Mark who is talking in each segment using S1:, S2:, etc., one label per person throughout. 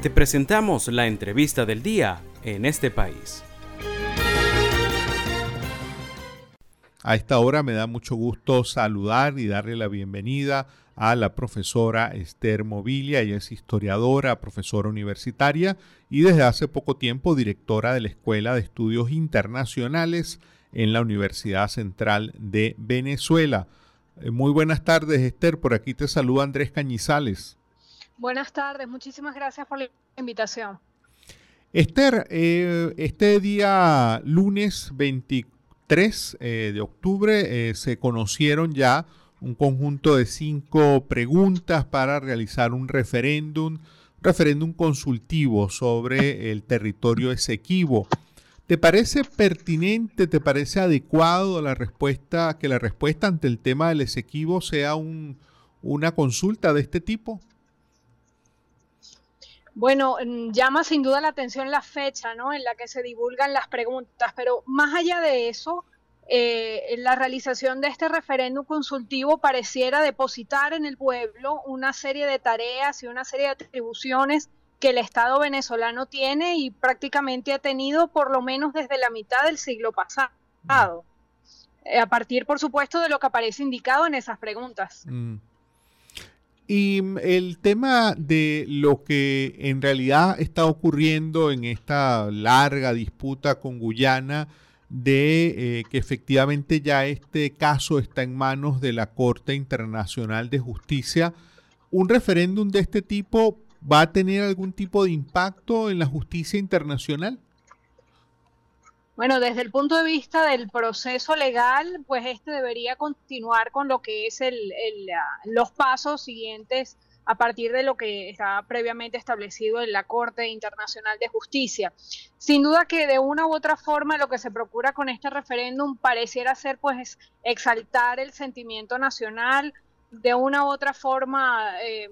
S1: Te presentamos la entrevista del día en este país.
S2: A esta hora me da mucho gusto saludar y darle la bienvenida a la profesora Esther Mobilia. Ella es historiadora, profesora universitaria y desde hace poco tiempo directora de la Escuela de Estudios Internacionales en la Universidad Central de Venezuela. Eh, muy buenas tardes, Esther. Por aquí te saluda Andrés Cañizales.
S3: Buenas tardes, muchísimas gracias por la invitación.
S2: Esther, eh, este día lunes 23 eh, de octubre se conocieron ya un conjunto de cinco preguntas para realizar un referéndum, referéndum consultivo sobre el territorio Esequibo. ¿Te parece pertinente, te parece adecuado la respuesta, que la respuesta ante el tema del Esequibo sea un, una consulta de este tipo?
S3: Bueno, mm, llama sin duda la atención la fecha ¿no? en la que se divulgan las preguntas, pero más allá de eso, eh, la realización de este referéndum consultivo pareciera depositar en el pueblo una serie de tareas y una serie de atribuciones que el Estado venezolano tiene y prácticamente ha tenido por lo menos desde la mitad del siglo pasado. Eh, a partir, por supuesto, de lo que aparece indicado en esas preguntas. Mm.
S2: Y mm, el tema de lo que en realidad está ocurriendo en esta larga disputa con Guyana, de eh, que efectivamente ya este caso está en manos de la Corte Internacional de Justicia. Un referéndum de este tipo va a tener algún tipo de impacto en la justicia internacional?
S3: Bueno, desde el punto de vista del proceso legal, pues este debería continuar con lo que es el, los pasos siguientes a partir de lo que está previamente establecido en la Corte Internacional de Justicia. Sin duda que de una u otra forma lo que se procura con este referéndum pareciera ser pues exaltar el sentimiento nacional, de una u otra forma eh,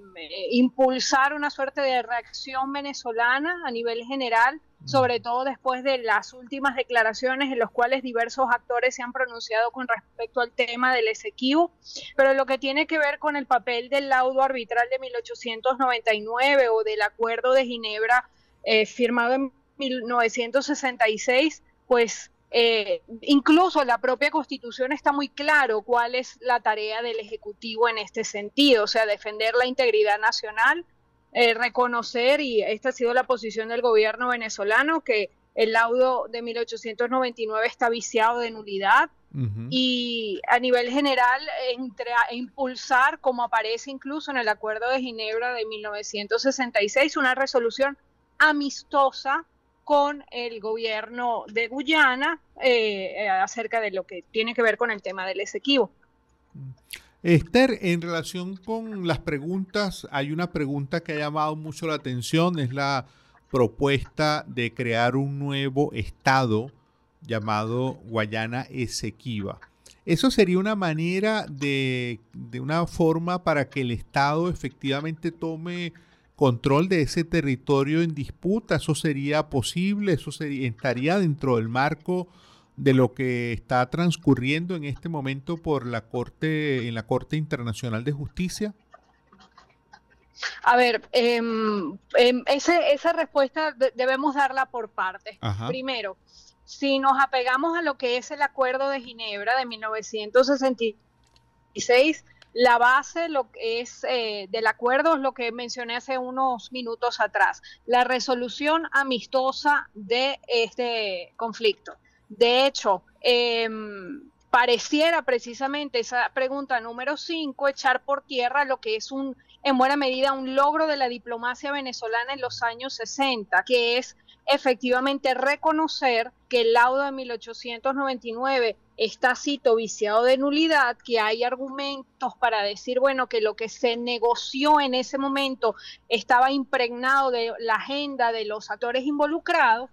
S3: impulsar una suerte de reacción venezolana a nivel general, sobre todo después de las últimas declaraciones en las cuales diversos actores se han pronunciado con respecto al tema del Esequibo, pero lo que tiene que ver con el papel del laudo arbitral de 1899 o del Acuerdo de Ginebra eh, firmado en 1966, pues eh, incluso la propia constitución está muy claro cuál es la tarea del Ejecutivo en este sentido, o sea, defender la integridad nacional, eh, reconocer, y esta ha sido la posición del gobierno venezolano, que el laudo de 1899 está viciado de nulidad y a nivel general entre, impulsar, como aparece incluso en el Acuerdo de Ginebra de 1966, una resolución amistosa con el gobierno de Guyana eh, eh, acerca de lo que tiene que ver con el tema del Esequibo.
S2: Esther, en relación con las preguntas, hay una pregunta que ha llamado mucho la atención, es la propuesta de crear un nuevo estado llamado Guayana Esequiba. Eso sería una manera de, de una forma para que el Estado efectivamente tome control de ese territorio en disputa. ¿Eso sería posible? ¿Eso sería, estaría dentro del marco de lo que está transcurriendo en este momento por la Corte, en la Corte Internacional de Justicia?
S3: A ver, em, em, esa respuesta debemos darla por partes. Primero, si nos apegamos a lo que es el Acuerdo de Ginebra de 1966, la base lo que es eh, del acuerdo es lo que mencioné hace unos minutos atrás, la resolución amistosa de este conflicto. De hecho, em, pareciera precisamente esa pregunta número 5 echar por tierra lo que es un, en buena medida, un logro de la diplomacia venezolana en los años 60, que es efectivamente reconocer que el laudo de 1899 está cito viciado de nulidad, que hay argumentos para decir, bueno, que lo que se negoció en ese momento estaba impregnado de la agenda de los actores involucrados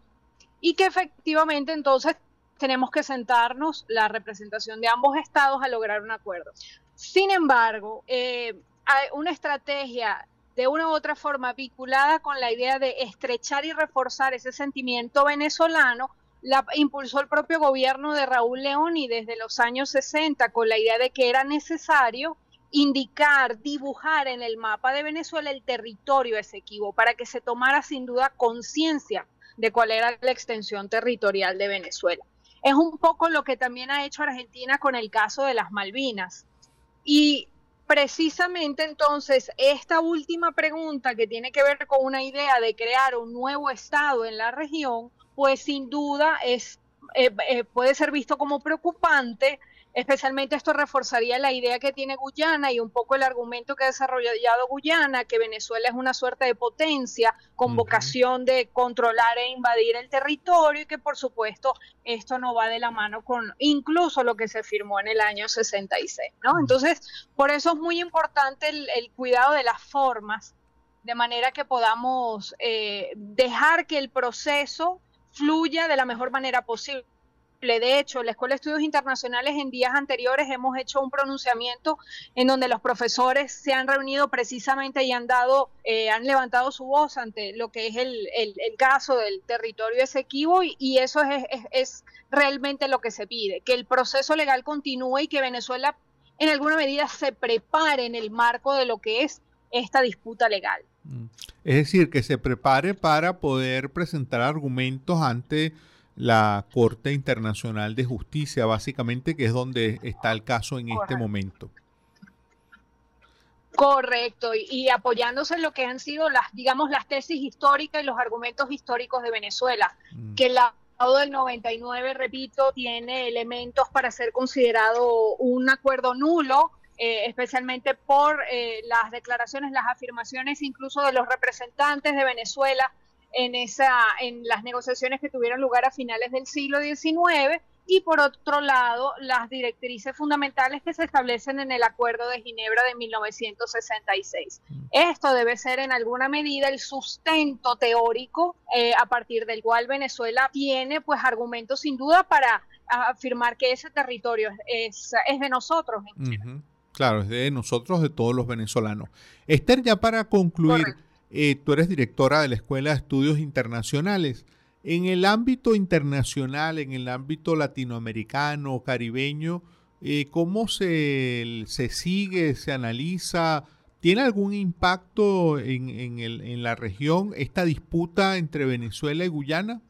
S3: y que efectivamente entonces tenemos que sentarnos la representación de ambos estados a lograr un acuerdo. Sin embargo, eh, hay una estrategia de una u otra forma vinculada con la idea de estrechar y reforzar ese sentimiento venezolano, la impulsó el propio gobierno de Raúl León y desde los años 60 con la idea de que era necesario indicar, dibujar en el mapa de Venezuela el territorio Esequibo para que se tomara sin duda conciencia de cuál era la extensión territorial de Venezuela. Es un poco lo que también ha hecho Argentina con el caso de las Malvinas. Y precisamente entonces esta última pregunta que tiene que ver con una idea de crear un nuevo Estado en la región, pues sin duda es, eh, eh, puede ser visto como preocupante Especialmente esto reforzaría la idea que tiene Guyana y un poco el argumento que ha desarrollado Guyana, que Venezuela es una suerte de potencia con vocación de controlar e invadir el territorio y que por supuesto esto no va de la mano con incluso lo que se firmó en el año 66, ¿no? Entonces, por eso es muy importante el, cuidado de las formas, de manera que podamos eh, dejar que el proceso fluya de la mejor manera posible de hecho, la Escuela de Estudios Internacionales en días anteriores hemos hecho un pronunciamiento en donde los profesores se han reunido precisamente y han dado, eh, han levantado su voz ante lo que es el, caso del territorio Esequibo y, y eso es, es realmente lo que se pide, que el proceso legal continúe y que Venezuela en alguna medida se prepare en el marco de lo que es esta disputa legal.
S2: Mm. Es decir, que se prepare para poder presentar argumentos ante la Corte Internacional de Justicia, básicamente, que es donde está el caso en este momento.
S3: Correcto, y, apoyándose en lo que han sido las, digamos, las tesis históricas y los argumentos históricos de Venezuela, mm. que el lado del 99, repito, tiene elementos para ser considerado un acuerdo nulo, eh, especialmente por eh, las declaraciones, las afirmaciones incluso de los representantes de Venezuela en, esa, en las negociaciones que tuvieron lugar a finales del siglo XIX y por otro lado las directrices fundamentales que se establecen en el Acuerdo de Ginebra de 1966. Mm. Esto debe ser en alguna medida el sustento teórico eh, a partir del cual Venezuela tiene pues argumentos sin duda para afirmar que ese territorio es, es de nosotros.
S2: Claro, es de nosotros, de todos los venezolanos. Esther, ya para concluir, eh, tú eres directora de la Escuela de Estudios Internacionales. En el ámbito internacional, en el ámbito latinoamericano, caribeño, eh, ¿cómo se, se, sigue, se analiza? ¿Tiene algún impacto en, en la región esta disputa entre Venezuela y Guyana?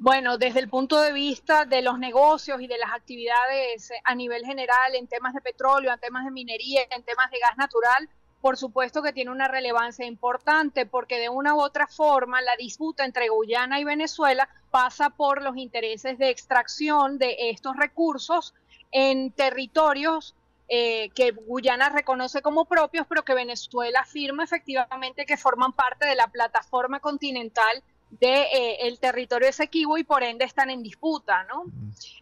S3: Bueno, desde el punto de vista de los negocios y de las actividades a nivel general en temas de petróleo, en temas de minería, en temas de gas natural, por supuesto que tiene una relevancia importante porque de una u otra forma la disputa entre Guyana y Venezuela pasa por los intereses de extracción de estos recursos en territorios eh, que Guyana reconoce como propios, pero que Venezuela afirma efectivamente que forman parte de la plataforma continental de eh, el territorio Esequibo y por ende están en disputa, ¿no?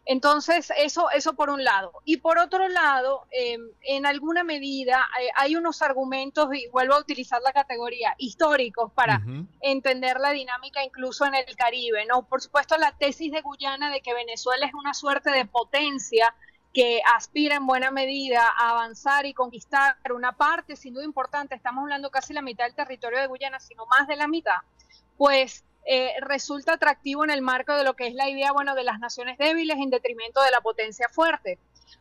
S3: Entonces, eso, eso por un lado. Y por otro lado, em, en alguna medida eh, hay unos argumentos, y vuelvo a utilizar la categoría, históricos para entender la dinámica incluso en el Caribe, ¿no? Por supuesto, la tesis de Guyana de que Venezuela es una suerte de potencia que aspira en buena medida a avanzar y conquistar una parte, sin duda importante, estamos hablando casi la mitad del territorio de Guyana, sino más de la mitad, pues eh, resulta atractivo en el marco de lo que es la idea, bueno, de las naciones débiles en detrimento de la potencia fuerte.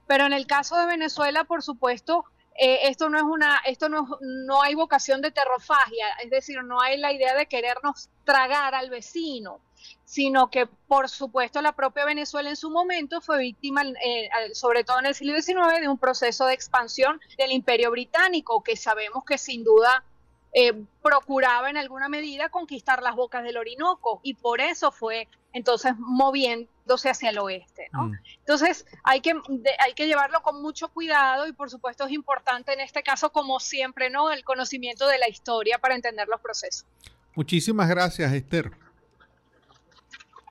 S3: Pero en el caso de Venezuela, por supuesto, eh, esto no es una, esto no, no hay vocación de terrofagia, es decir, no hay la idea de querernos tragar al vecino, sino que por supuesto la propia Venezuela en su momento fue víctima, eh, sobre todo en el siglo XIX, de un proceso de expansión del imperio británico, que sabemos que sin duda eh, procuraba en alguna medida conquistar las bocas del Orinoco y por eso fue entonces moviéndose hacia el oeste. ¿no? Mm. Entonces hay que, hay que llevarlo con mucho cuidado y por supuesto es importante en este caso, como siempre, ¿no? el conocimiento de la historia para entender los procesos.
S2: Muchísimas gracias, Esther.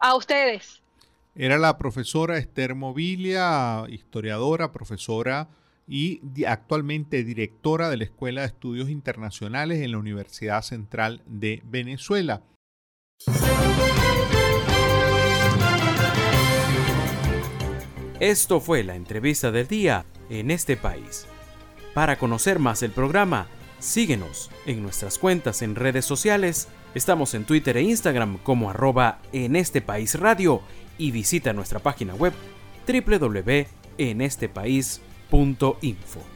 S3: A ustedes.
S2: Era la profesora Esther Mobilia, historiadora, profesora y actualmente directora de la Escuela de Estudios Internacionales en la Universidad Central de Venezuela.
S1: Esto fue la entrevista del día en este país. Para conocer más el programa, síguenos en nuestras cuentas en redes sociales. Estamos en Twitter e Instagram como arroba en este país radio y visita nuestra página web www.enestepaís.com www.radiocomunitaria.info.